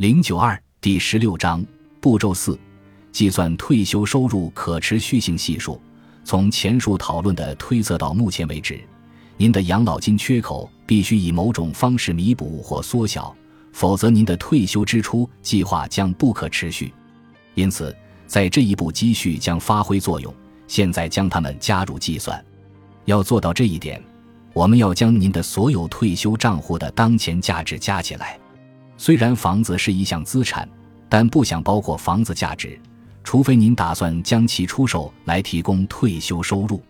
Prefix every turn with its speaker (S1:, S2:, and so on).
S1: 零九二第十六章步骤四：计算退休收入可持续性系数。从前述讨论的推测到目前为止，您的养老金缺口必须以某种方式弥补或缩小，否则您的退休支出计划将不可持续。因此，在这一步积蓄将发挥作用。现在将它们加入计算。要做到这一点，我们要将您的所有退休账户的当前价值加起来。虽然房子是一项资产，但不想包括房子价值，除非您打算将其出售来提供退休收入。